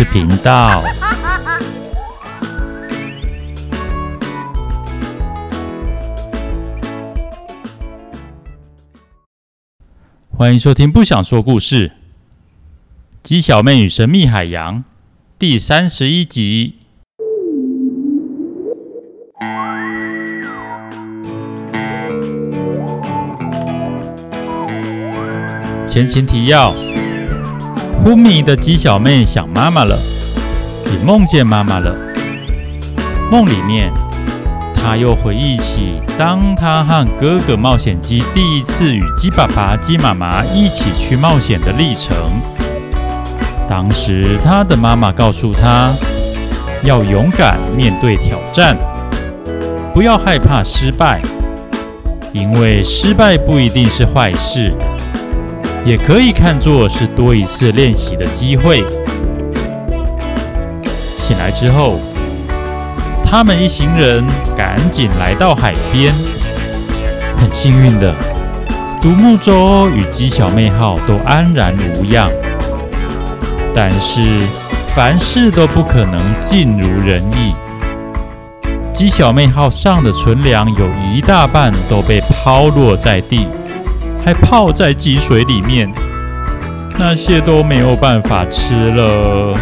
事频道。欢迎收听《不想说故事》，鸡小妹与神秘海洋第三十一集。前情提要：昏迷的鸡小妹想妈妈了，也梦见妈妈了。梦里面，她又回忆起当她和哥哥冒险鸡第一次与鸡爸爸、鸡妈妈一起去冒险的历程。当时，她的妈妈告诉她，要勇敢面对挑战，不要害怕失败，因为失败不一定是坏事。也可以看作是多一次练习的机会。醒来之后，他们一行人赶紧来到海边。很幸运的，独木舟与鸡小妹号都安然无恙。但是，凡事都不可能尽如人意。鸡小妹号上的存粮有一大半都被抛落在地。还泡在积水里面，那些都没有办法吃了。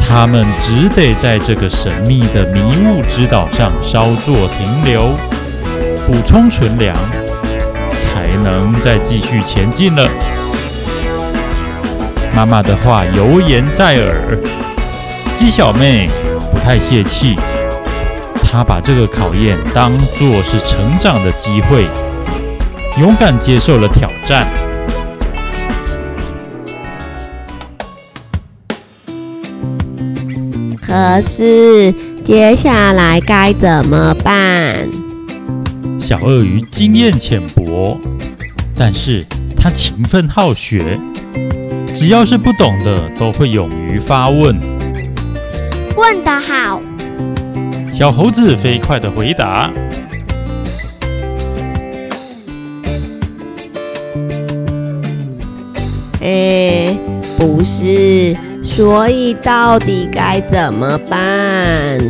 他们只得在这个神秘的迷雾之岛上稍作停留，补充存粮，才能再继续前进了。妈妈的话犹言在耳，鸡小妹不太泄气，她把这个考验当作是成长的机会。勇敢接受了挑战，可是接下来该怎么办？小鳄鱼经验浅薄，但是他勤奋好学，只要是不懂的都会勇于发问。问得好！小猴子飞快地回答。哎，不是，所以到底该怎么办？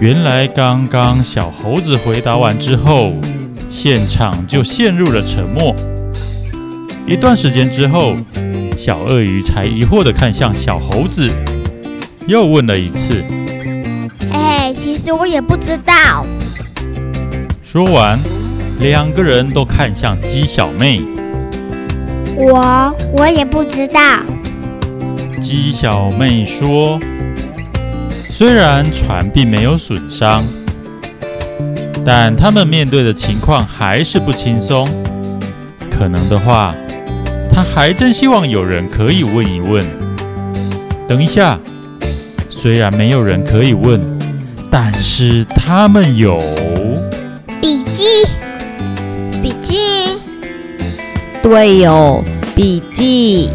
原来刚刚小猴子回答完之后，现场就陷入了沉默。一段时间之后，小鳄鱼才疑惑地看向小猴子，又问了一次：“哎，其实我也不知道。”说完，两个人都看向鸡小妹。我我也不知道。鸡小妹说：“虽然船并没有损伤，但他们面对的情况还是不轻松。可能的话，她还真希望有人可以问一问。等一下，虽然没有人可以问，但是他们有对哟，笔记。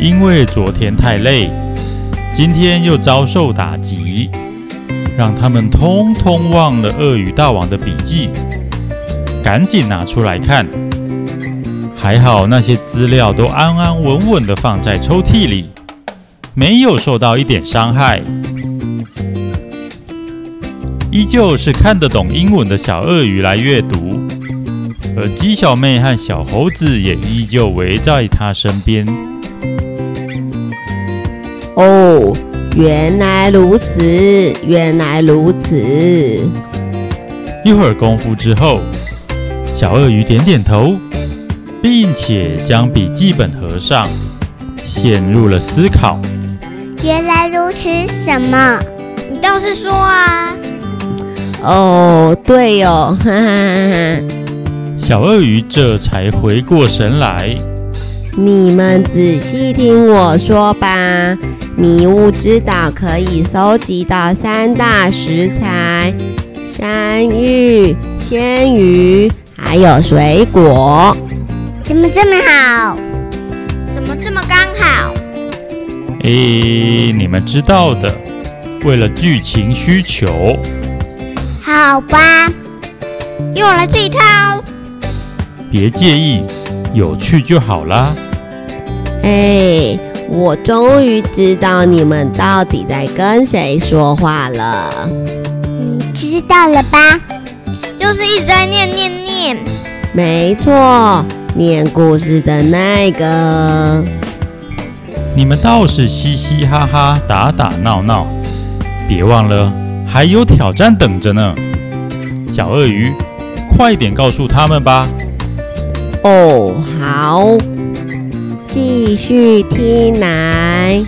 因为昨天太累，今天又遭受打击，让他们通通忘了鳄鱼大王的笔记，赶紧拿出来看。还好那些资料都安安稳稳地放在抽屉里，没有受到一点伤害。依旧是看得懂英文的小鳄鱼来阅读。而鸡小妹和小猴子也依旧围在她身边。哦，原来如此，原来如此。一会儿功夫之后，小鳄鱼点点头，并且将笔记本合上，陷入了思考。原来如此，什么？你倒是说啊！哦，对哦，哈哈哈哈。小鳄鱼这才回过神来。你们仔细听我说吧，迷雾之岛可以收集到三大食材：山芋、鲜鱼，还有水果。怎么这么好？怎么这么刚好？哎，你们知道的，为了剧情需求。好吧，用我来这一套。别介意，有趣就好啦。哎，我终于知道你们到底在跟谁说话了。嗯，知道了吧？就是一直在念念念。没错，念故事的那个。你们倒是嘻嘻哈哈、打打闹闹，别忘了还有挑战等着呢。小鳄鱼，快点告诉他们吧。哦，好。继续听来，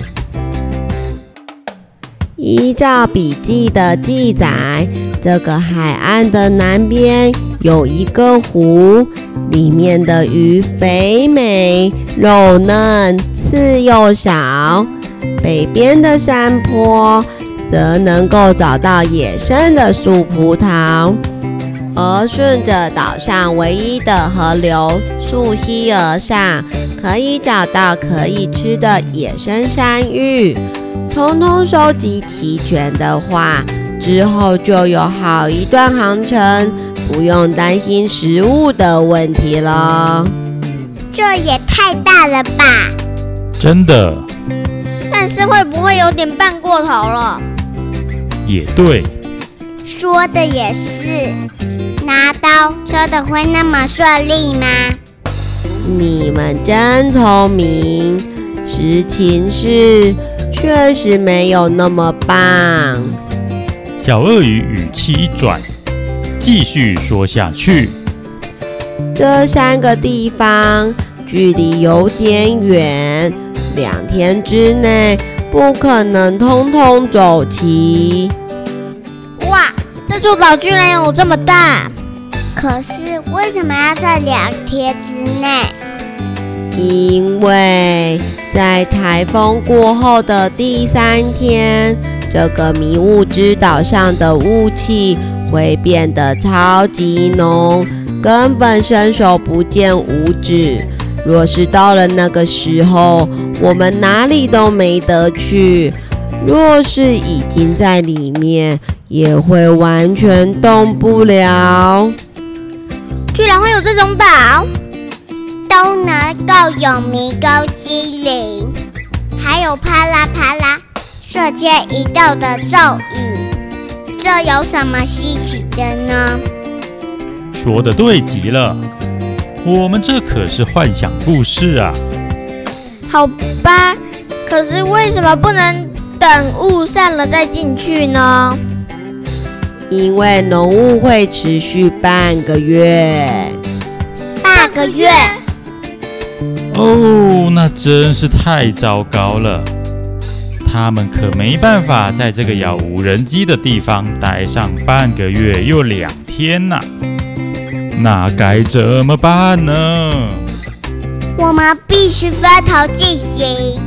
依照笔记的记载，这个海岸的南边有一个湖，里面的鱼肥美、肉嫩、刺又少；北边的山坡则能够找到野生的树葡萄。而顺着岛上唯一的河流溯溪而上，可以找到可以吃的野生山芋。通通收集齐全的话，之后就有好一段航程，不用担心食物的问题了。这也太大了吧！真的。但是会不会有点办过头了？也对。说的也是。拿刀说的会那么顺利吗？你们真聪明，实情是确实没有那么棒。小鳄鱼语气一转，继续说下去。这三个地方距离有点远，两天之内不可能通通走齐。哇，这座岛居然有这么大！可是为什么要在两天之内？因为在台风过后的第三天，这个迷雾之岛上的雾气会变得超级浓，根本伸手不见五指。若是到了那个时候，我们哪里都没得去；若是已经在里面，也会完全动不了。居然会有这种岛，都能够有迷宫精灵，还有啪啦啪啦瞬间移动的咒语，这有什么稀奇的呢？说的对极了，我们这可是幻想故事啊。好吧，可是为什么不能等雾散了再进去呢？因为浓雾会持续半个月，半个月。哦，那真是太糟糕了。他们可没办法在这个杳无人机的地方待上半个月又两天呐。那该怎么办呢？我们必须分头进行。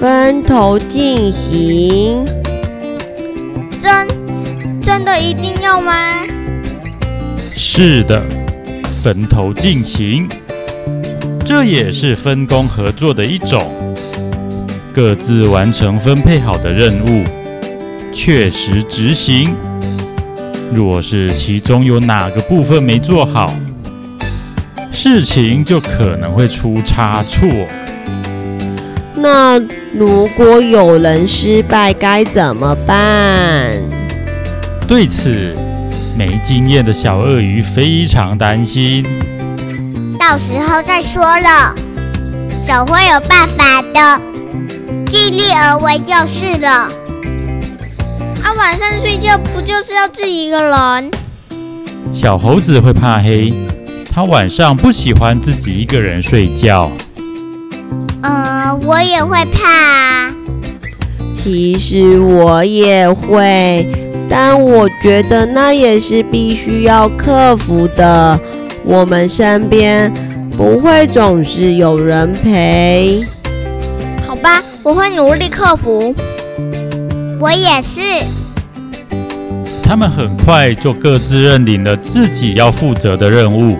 分头进行。真。真的一定要吗？是的，分头进行，这也是分工合作的一种。各自完成分配好的任务，确实执行。若是其中有哪个部分没做好，事情就可能会出差错。那如果有人失败该怎么办？对此，没经验的小鳄鱼非常担心。到时候再说了，总会有办法的，尽力而为就是了。啊，晚上睡觉不就是要自己一个人？小猴子会怕黑，他晚上不喜欢自己一个人睡觉。呃，我也会怕啊。其实我也会。但我觉得那也是必须要克服的。我们身边不会总是有人陪。好吧，我会努力克服。我也是。他们很快就各自认领了自己要负责的任务。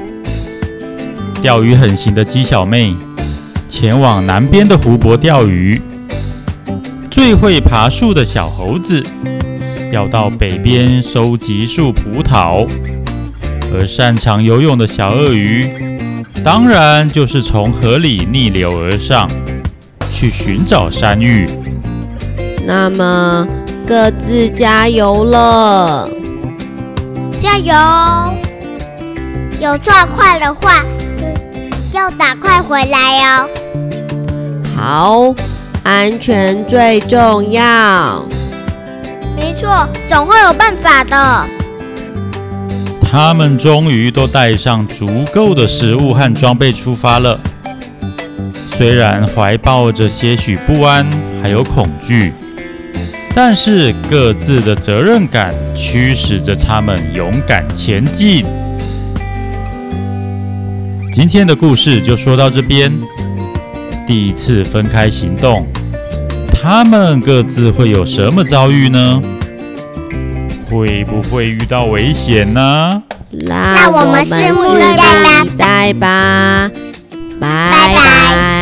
钓鱼很行的鸡小妹前往南边的湖泊钓鱼。最会爬树的小猴子。要到北边收集树葡萄，而擅长游泳的小鳄鱼，当然就是从河里逆流而上，去寻找山芋。那么各自加油了，加油！有抓快的话，要打快回来哦。好，安全最重要。没错，总会有办法的。他们终于都带上足够的食物和装备出发了。虽然怀抱着些许不安，还有恐惧，但是各自的责任感驱使着他们勇敢前进。今天的故事就说到这边。第一次分开行动，他们各自会有什么遭遇呢？会不会遇到危险呢？那我们拭目以待吧！拜拜。